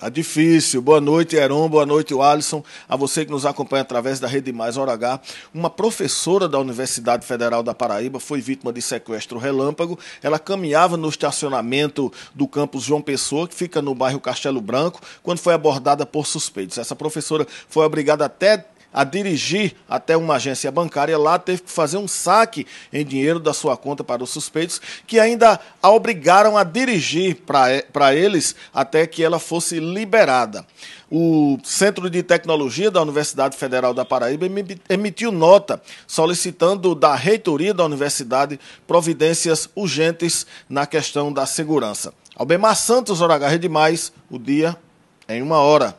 Tá difícil. Boa noite, Heron. Boa noite, Alisson. A você que nos acompanha através da Rede Mais Hora H. Uma professora da Universidade Federal da Paraíba foi vítima de sequestro relâmpago. Ela caminhava no estacionamento do campus João Pessoa, que fica no bairro Castelo Branco, quando foi abordada por suspeitos. Essa professora foi obrigada até a dirigir até uma agência bancária. Lá teve que fazer um saque em dinheiro da sua conta para os suspeitos, que ainda a obrigaram a dirigir para eles até que ela fosse liberada. O Centro de Tecnologia da Universidade Federal da Paraíba emitiu nota solicitando da reitoria da universidade providências urgentes na questão da segurança. Albemar Santos, Hora H, Rede Mais, o dia em uma hora.